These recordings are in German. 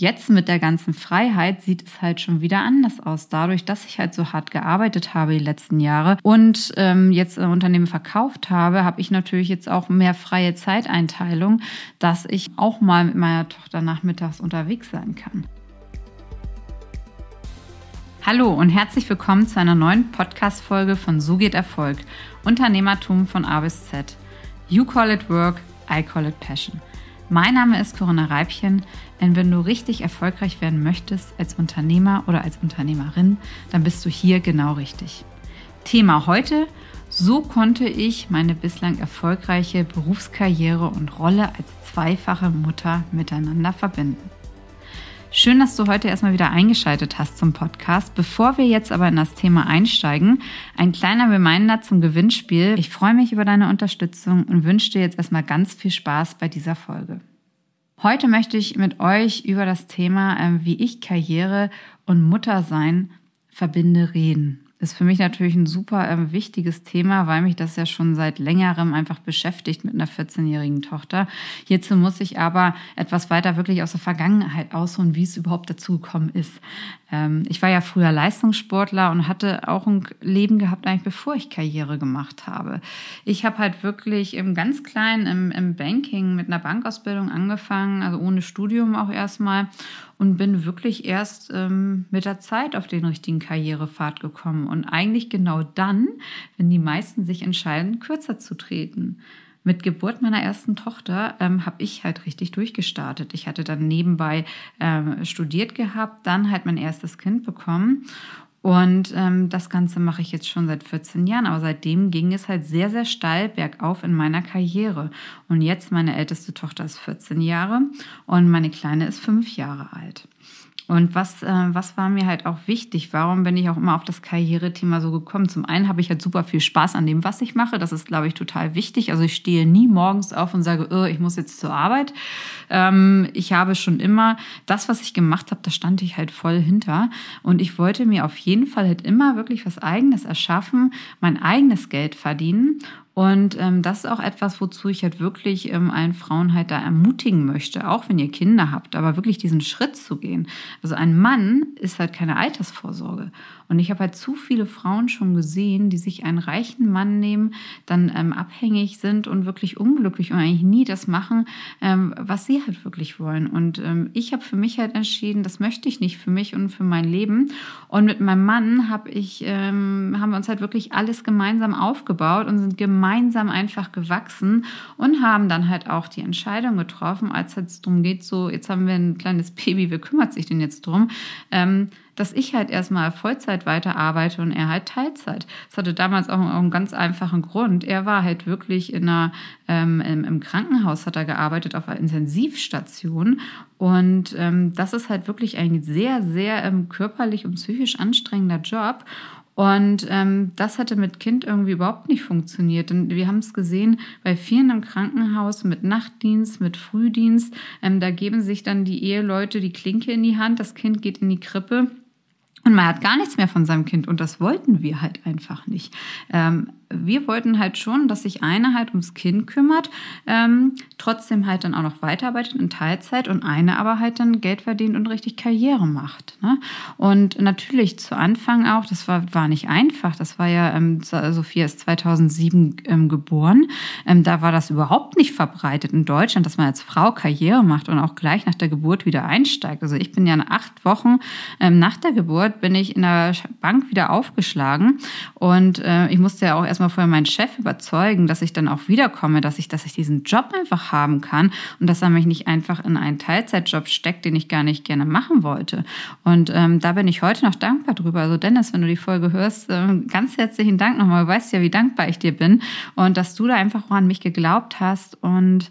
Jetzt mit der ganzen Freiheit sieht es halt schon wieder anders aus. Dadurch, dass ich halt so hart gearbeitet habe die letzten Jahre und ähm, jetzt ein Unternehmen verkauft habe, habe ich natürlich jetzt auch mehr freie Zeiteinteilung, dass ich auch mal mit meiner Tochter nachmittags unterwegs sein kann. Hallo und herzlich willkommen zu einer neuen Podcast-Folge von So geht Erfolg. Unternehmertum von A bis Z. You call it work, I call it passion. Mein Name ist Corinna Reibchen. Und wenn du richtig erfolgreich werden möchtest als Unternehmer oder als Unternehmerin, dann bist du hier genau richtig. Thema heute, so konnte ich meine bislang erfolgreiche Berufskarriere und Rolle als zweifache Mutter miteinander verbinden. Schön, dass du heute erstmal wieder eingeschaltet hast zum Podcast. Bevor wir jetzt aber in das Thema einsteigen, ein kleiner Reminder zum Gewinnspiel. Ich freue mich über deine Unterstützung und wünsche dir jetzt erstmal ganz viel Spaß bei dieser Folge. Heute möchte ich mit euch über das Thema, ähm, wie ich Karriere und Muttersein verbinde, reden ist für mich natürlich ein super äh, wichtiges Thema, weil mich das ja schon seit längerem einfach beschäftigt mit einer 14-jährigen Tochter. Hierzu muss ich aber etwas weiter wirklich aus der Vergangenheit ausholen, wie es überhaupt dazu gekommen ist. Ähm, ich war ja früher Leistungssportler und hatte auch ein Leben gehabt, eigentlich bevor ich Karriere gemacht habe. Ich habe halt wirklich im ganz kleinen im, im Banking mit einer Bankausbildung angefangen, also ohne Studium auch erstmal und bin wirklich erst ähm, mit der Zeit auf den richtigen Karrierepfad gekommen. Und eigentlich genau dann, wenn die meisten sich entscheiden, kürzer zu treten. Mit Geburt meiner ersten Tochter ähm, habe ich halt richtig durchgestartet. Ich hatte dann nebenbei ähm, studiert gehabt, dann halt mein erstes Kind bekommen und ähm, das Ganze mache ich jetzt schon seit 14 Jahren, aber seitdem ging es halt sehr, sehr steil bergauf in meiner Karriere. Und jetzt meine älteste Tochter ist 14 Jahre und meine kleine ist 5 Jahre alt. Und was, äh, was war mir halt auch wichtig? Warum bin ich auch immer auf das Karrierethema so gekommen? Zum einen habe ich halt super viel Spaß an dem, was ich mache. Das ist, glaube ich, total wichtig. Also ich stehe nie morgens auf und sage, oh, ich muss jetzt zur Arbeit. Ähm, ich habe schon immer das, was ich gemacht habe, da stand ich halt voll hinter. Und ich wollte mir auf jeden Fall halt immer wirklich was Eigenes erschaffen, mein eigenes Geld verdienen und ähm, das ist auch etwas, wozu ich halt wirklich ähm, allen Frauen halt da ermutigen möchte, auch wenn ihr Kinder habt, aber wirklich diesen Schritt zu gehen. Also ein Mann ist halt keine Altersvorsorge. Und ich habe halt zu viele Frauen schon gesehen, die sich einen reichen Mann nehmen, dann ähm, abhängig sind und wirklich unglücklich und eigentlich nie das machen, ähm, was sie halt wirklich wollen. Und ähm, ich habe für mich halt entschieden, das möchte ich nicht für mich und für mein Leben. Und mit meinem Mann habe ich, ähm, haben wir uns halt wirklich alles gemeinsam aufgebaut und sind gemeinsam einfach gewachsen und haben dann halt auch die Entscheidung getroffen, als es darum geht, so, jetzt haben wir ein kleines Baby, wer kümmert sich denn jetzt drum? Ähm, dass ich halt erstmal Vollzeit weiterarbeite und er halt Teilzeit. Das hatte damals auch einen ganz einfachen Grund. Er war halt wirklich in einer, ähm, im, Krankenhaus hat er gearbeitet, auf einer Intensivstation. Und ähm, das ist halt wirklich ein sehr, sehr ähm, körperlich und psychisch anstrengender Job. Und ähm, das hatte mit Kind irgendwie überhaupt nicht funktioniert. Und wir haben es gesehen bei vielen im Krankenhaus mit Nachtdienst, mit Frühdienst. Ähm, da geben sich dann die Eheleute die Klinke in die Hand, das Kind geht in die Krippe. Und man hat gar nichts mehr von seinem Kind und das wollten wir halt einfach nicht. Ähm, wir wollten halt schon, dass sich eine halt ums Kind kümmert, ähm, trotzdem halt dann auch noch weiterarbeitet in Teilzeit und eine aber halt dann Geld verdient und richtig Karriere macht. Ne? Und natürlich zu Anfang auch, das war, war nicht einfach, das war ja, ähm, Sophia ist 2007 ähm, geboren, ähm, da war das überhaupt nicht verbreitet in Deutschland, dass man als Frau Karriere macht und auch gleich nach der Geburt wieder einsteigt. Also ich bin ja acht Wochen ähm, nach der Geburt bin ich in der Bank wieder aufgeschlagen und äh, ich musste ja auch erst erstmal vorher meinen Chef überzeugen, dass ich dann auch wiederkomme, dass ich, dass ich diesen Job einfach haben kann und dass er mich nicht einfach in einen Teilzeitjob steckt, den ich gar nicht gerne machen wollte. Und ähm, da bin ich heute noch dankbar drüber. Also Dennis, wenn du die Folge hörst, äh, ganz herzlichen Dank nochmal. Du weißt ja, wie dankbar ich dir bin und dass du da einfach auch an mich geglaubt hast und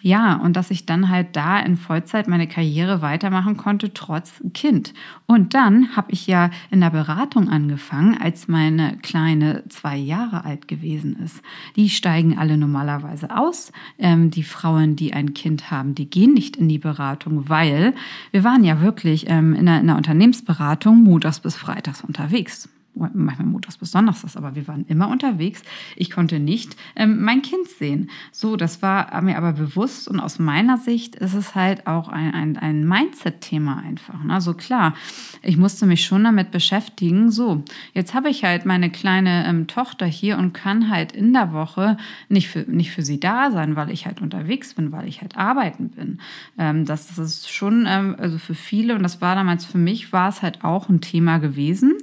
ja, und dass ich dann halt da in Vollzeit meine Karriere weitermachen konnte, trotz Kind. Und dann habe ich ja in der Beratung angefangen, als meine Kleine zwei Jahre alt gewesen ist. Die steigen alle normalerweise aus. Ähm, die Frauen, die ein Kind haben, die gehen nicht in die Beratung, weil wir waren ja wirklich ähm, in, der, in der Unternehmensberatung montags bis freitags unterwegs. Manchmal montags bis donnerstags, aber wir waren immer unterwegs. Ich konnte nicht ähm, mein Kind sehen. So, das war mir aber bewusst und aus meiner Sicht ist es halt auch ein, ein, ein Mindset-Thema einfach. Ne? Also klar, ich musste mich schon damit beschäftigen. So, jetzt habe ich halt meine kleine ähm, Tochter hier und kann halt in der Woche nicht für, nicht für sie da sein, weil ich halt unterwegs bin, weil ich halt arbeiten bin. Ähm, das, das ist schon, ähm, also für viele, und das war damals für mich, war es halt auch ein Thema gewesen.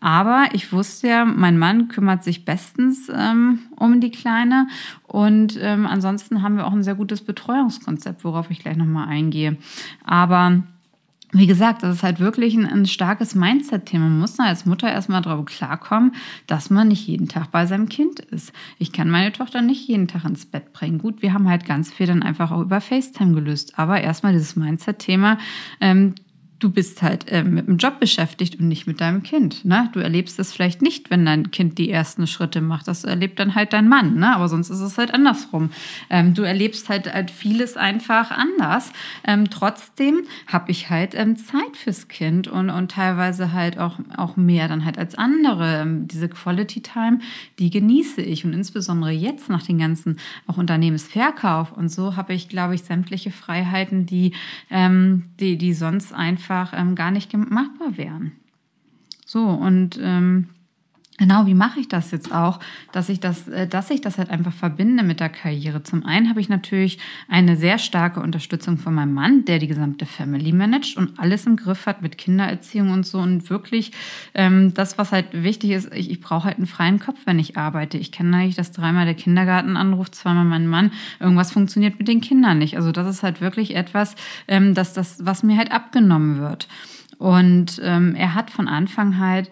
Aber ich wusste ja, mein Mann kümmert sich bestens ähm, um die Kleine. Und ähm, ansonsten haben wir auch ein sehr gutes Betreuungskonzept, worauf ich gleich nochmal eingehe. Aber wie gesagt, das ist halt wirklich ein, ein starkes Mindset-Thema. Man muss als Mutter erstmal drauf klarkommen, dass man nicht jeden Tag bei seinem Kind ist. Ich kann meine Tochter nicht jeden Tag ins Bett bringen. Gut, wir haben halt ganz viel dann einfach auch über FaceTime gelöst. Aber erstmal dieses Mindset-Thema, ähm, du bist halt äh, mit dem Job beschäftigt und nicht mit deinem Kind. Ne? Du erlebst es vielleicht nicht, wenn dein Kind die ersten Schritte macht. Das erlebt dann halt dein Mann. Ne? Aber sonst ist es halt andersrum. Ähm, du erlebst halt, halt vieles einfach anders. Ähm, trotzdem habe ich halt ähm, Zeit fürs Kind und, und teilweise halt auch, auch mehr dann halt als andere. Ähm, diese Quality Time, die genieße ich. Und insbesondere jetzt nach den ganzen auch Unternehmensverkauf und so habe ich, glaube ich, sämtliche Freiheiten, die, ähm, die, die sonst einfach einfach ähm, gar nicht machbar wären. So, und ähm, Genau, wie mache ich das jetzt auch, dass ich das, äh, dass ich das halt einfach verbinde mit der Karriere? Zum einen habe ich natürlich eine sehr starke Unterstützung von meinem Mann, der die gesamte Family managt und alles im Griff hat mit Kindererziehung und so und wirklich ähm, das, was halt wichtig ist, ich, ich brauche halt einen freien Kopf, wenn ich arbeite. Ich kenne eigentlich, dass dreimal der Kindergarten anruft, zweimal mein Mann, irgendwas funktioniert mit den Kindern nicht. Also das ist halt wirklich etwas, ähm, dass das, was mir halt abgenommen wird. Und ähm, er hat von Anfang halt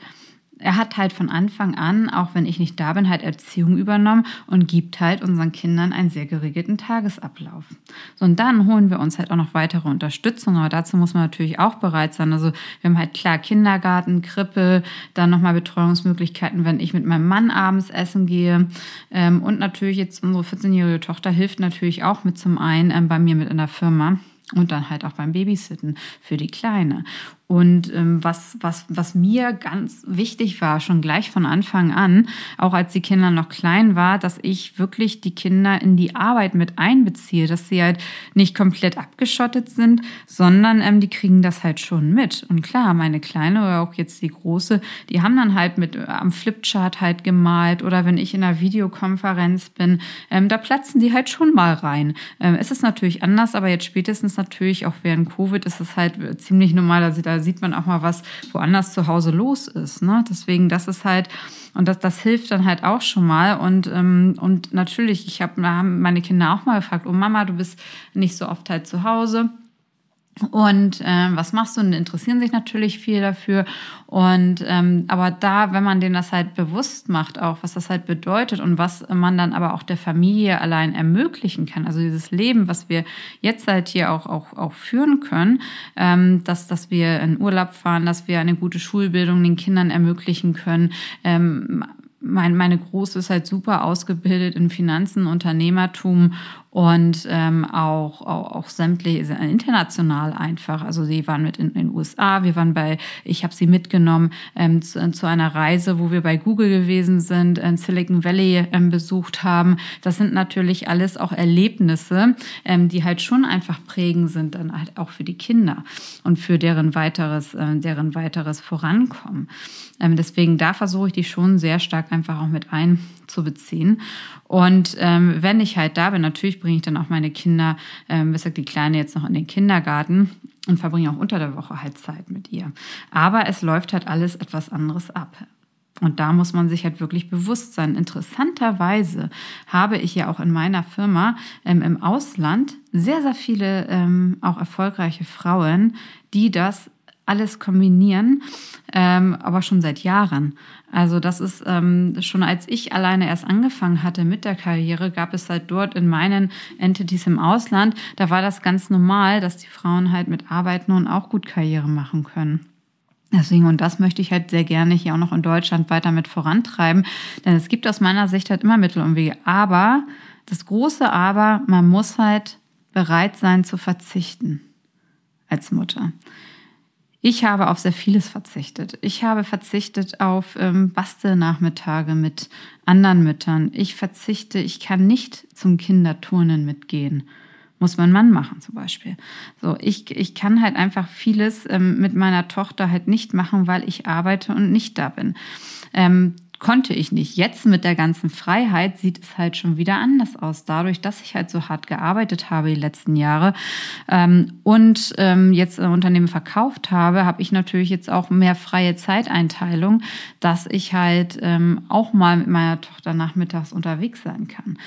er hat halt von Anfang an, auch wenn ich nicht da bin, halt Erziehung übernommen und gibt halt unseren Kindern einen sehr geregelten Tagesablauf. So, und dann holen wir uns halt auch noch weitere Unterstützung, aber dazu muss man natürlich auch bereit sein. Also wir haben halt klar Kindergarten, Krippe, dann nochmal Betreuungsmöglichkeiten, wenn ich mit meinem Mann abends essen gehe. Ähm, und natürlich jetzt unsere 14-jährige Tochter hilft natürlich auch mit zum einen ähm, bei mir mit in der Firma und dann halt auch beim Babysitten für die Kleine. Und ähm, was, was, was mir ganz wichtig war, schon gleich von Anfang an, auch als die Kinder noch klein war, dass ich wirklich die Kinder in die Arbeit mit einbeziehe, dass sie halt nicht komplett abgeschottet sind, sondern ähm, die kriegen das halt schon mit. Und klar, meine Kleine oder auch jetzt die Große, die haben dann halt mit äh, am Flipchart halt gemalt oder wenn ich in einer Videokonferenz bin, ähm, da platzen die halt schon mal rein. Ähm, es ist natürlich anders, aber jetzt spätestens natürlich auch während Covid ist es halt ziemlich normal, dass sie da sieht man auch mal, was woanders zu Hause los ist. Ne? Deswegen, das ist halt, und das, das hilft dann halt auch schon mal. Und, ähm, und natürlich, ich habe meine Kinder auch mal gefragt, oh Mama, du bist nicht so oft halt zu Hause. Und ähm, was machst du? Und interessieren sich natürlich viel dafür. Und ähm, aber da, wenn man denen das halt bewusst macht, auch was das halt bedeutet und was man dann aber auch der Familie allein ermöglichen kann, also dieses Leben, was wir jetzt halt hier auch auch, auch führen können, ähm, dass dass wir in Urlaub fahren, dass wir eine gute Schulbildung den Kindern ermöglichen können. Ähm, mein, meine Große ist halt super ausgebildet in Finanzen, Unternehmertum und ähm, auch, auch, auch sämtliche international einfach. Also sie waren mit in, den USA, wir waren bei, ich habe sie mitgenommen ähm, zu, zu, einer Reise, wo wir bei Google gewesen sind, in Silicon Valley ähm, besucht haben. Das sind natürlich alles auch Erlebnisse, ähm, die halt schon einfach prägend sind, dann halt auch für die Kinder und für deren weiteres, äh, deren weiteres Vorankommen. Ähm, deswegen da versuche ich die schon sehr stark einfach auch mit einzubeziehen. Und ähm, wenn ich halt da bin, natürlich bringe ich dann auch meine Kinder, ähm, wie gesagt, die Kleine jetzt noch in den Kindergarten und verbringe auch unter der Woche halt Zeit mit ihr. Aber es läuft halt alles etwas anderes ab. Und da muss man sich halt wirklich bewusst sein. Interessanterweise habe ich ja auch in meiner Firma ähm, im Ausland sehr, sehr viele ähm, auch erfolgreiche Frauen, die das alles kombinieren, ähm, aber schon seit Jahren. Also das ist ähm, schon als ich alleine erst angefangen hatte mit der Karriere, gab es halt dort in meinen Entities im Ausland, da war das ganz normal, dass die Frauen halt mit arbeiten und auch gut Karriere machen können. Deswegen, und das möchte ich halt sehr gerne hier auch noch in Deutschland weiter mit vorantreiben, denn es gibt aus meiner Sicht halt immer Mittel und Wege. Aber, das große Aber, man muss halt bereit sein zu verzichten als Mutter. Ich habe auf sehr vieles verzichtet. Ich habe verzichtet auf ähm, Bastelnachmittage mit anderen Müttern. Ich verzichte, ich kann nicht zum Kinderturnen mitgehen. Muss mein Mann machen zum Beispiel. So, ich, ich kann halt einfach vieles ähm, mit meiner Tochter halt nicht machen, weil ich arbeite und nicht da bin. Ähm, konnte ich nicht. Jetzt mit der ganzen Freiheit sieht es halt schon wieder anders aus. Dadurch, dass ich halt so hart gearbeitet habe die letzten Jahre ähm, und ähm, jetzt ein Unternehmen verkauft habe, habe ich natürlich jetzt auch mehr freie Zeiteinteilung, dass ich halt ähm, auch mal mit meiner Tochter nachmittags unterwegs sein kann.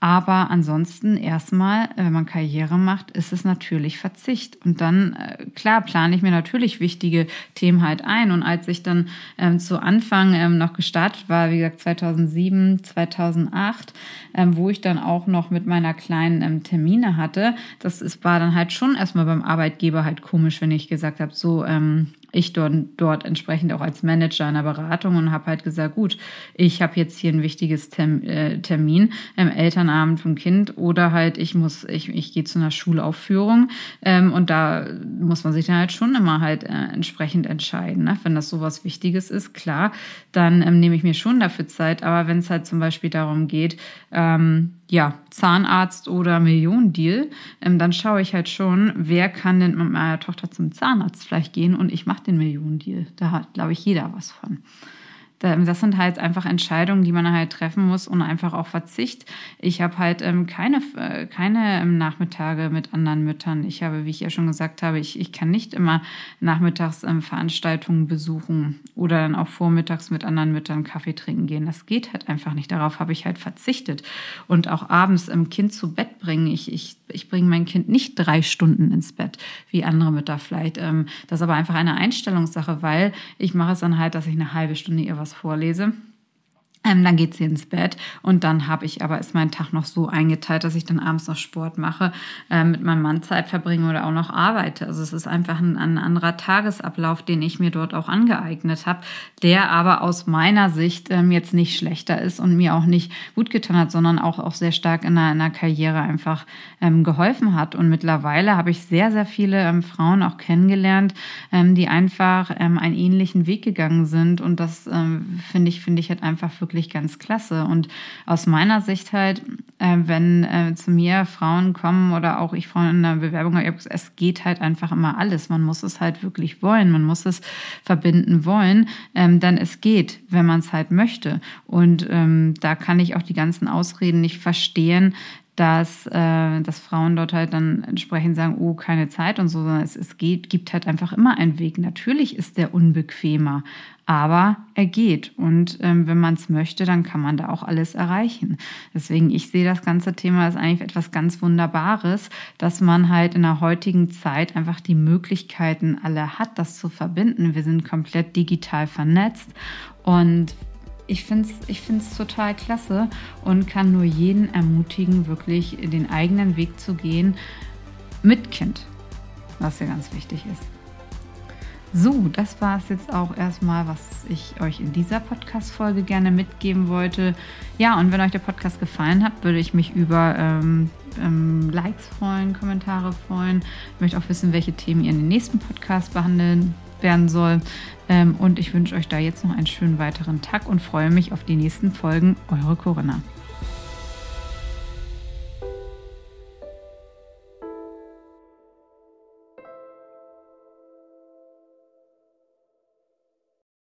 Aber ansonsten erstmal, wenn man Karriere macht, ist es natürlich Verzicht. Und dann, äh, klar, plane ich mir natürlich wichtige Themen halt ein. Und als ich dann ähm, zu Anfang ähm, noch gestartet war, wie gesagt 2007, 2008, ähm, wo ich dann auch noch mit meiner kleinen ähm, Termine hatte, das ist, war dann halt schon erstmal beim Arbeitgeber halt komisch, wenn ich gesagt habe, so, ähm, ich dort, dort entsprechend auch als Manager einer Beratung und habe halt gesagt, gut, ich habe jetzt hier ein wichtiges Term, äh, Termin, ähm, Elternabend vom Kind oder halt ich muss, ich, ich gehe zu einer Schulaufführung ähm, und da muss man sich dann halt schon immer halt äh, entsprechend entscheiden. Ne? Wenn das sowas Wichtiges ist, klar, dann ähm, nehme ich mir schon dafür Zeit, aber wenn es halt zum Beispiel darum geht, ähm, ja, Zahnarzt oder Millionendeal, ähm, dann schaue ich halt schon, wer kann denn mit meiner Tochter zum Zahnarzt vielleicht gehen und ich mache den Millionendeal. Da hat, glaube ich, jeder was von das sind halt einfach Entscheidungen, die man halt treffen muss und einfach auch Verzicht. Ich habe halt ähm, keine, äh, keine ähm, Nachmittage mit anderen Müttern. Ich habe, wie ich ja schon gesagt habe, ich, ich kann nicht immer nachmittags ähm, Veranstaltungen besuchen oder dann auch vormittags mit anderen Müttern Kaffee trinken gehen. Das geht halt einfach nicht. Darauf habe ich halt verzichtet. Und auch abends im Kind zu Bett bringen. Ich, ich, ich bringe mein Kind nicht drei Stunden ins Bett, wie andere Mütter vielleicht. Ähm, das ist aber einfach eine Einstellungssache, weil ich mache es dann halt, dass ich eine halbe Stunde ihr was was vorlese. Ähm, dann geht sie ins Bett und dann habe ich aber ist mein Tag noch so eingeteilt, dass ich dann abends noch Sport mache, äh, mit meinem Mann Zeit verbringe oder auch noch arbeite. Also es ist einfach ein, ein anderer Tagesablauf, den ich mir dort auch angeeignet habe, der aber aus meiner Sicht ähm, jetzt nicht schlechter ist und mir auch nicht gut getan hat, sondern auch, auch sehr stark in einer, in einer Karriere einfach ähm, geholfen hat. Und mittlerweile habe ich sehr, sehr viele ähm, Frauen auch kennengelernt, ähm, die einfach ähm, einen ähnlichen Weg gegangen sind. Und das finde ich, finde ich halt einfach wirklich wirklich ganz klasse. Und aus meiner Sicht halt, äh, wenn äh, zu mir Frauen kommen oder auch ich Frauen in der Bewerbung habe, es geht halt einfach immer alles. Man muss es halt wirklich wollen, man muss es verbinden wollen, ähm, dann es geht, wenn man es halt möchte. Und ähm, da kann ich auch die ganzen Ausreden nicht verstehen, dass, äh, dass Frauen dort halt dann entsprechend sagen, oh, keine Zeit und so, sondern es, es geht, gibt halt einfach immer einen Weg. Natürlich ist der unbequemer, aber er geht. Und ähm, wenn man es möchte, dann kann man da auch alles erreichen. Deswegen, ich sehe das ganze Thema als eigentlich etwas ganz Wunderbares, dass man halt in der heutigen Zeit einfach die Möglichkeiten alle hat, das zu verbinden. Wir sind komplett digital vernetzt und ich finde es ich find's total klasse und kann nur jeden ermutigen, wirklich den eigenen Weg zu gehen mit Kind, was ja ganz wichtig ist. So, das war es jetzt auch erstmal, was ich euch in dieser Podcast-Folge gerne mitgeben wollte. Ja, und wenn euch der Podcast gefallen hat, würde ich mich über ähm, ähm, Likes freuen, Kommentare freuen. Ich möchte auch wissen, welche Themen ihr in den nächsten Podcast behandeln werden soll. Ähm, und ich wünsche euch da jetzt noch einen schönen weiteren Tag und freue mich auf die nächsten Folgen. Eure Corinna.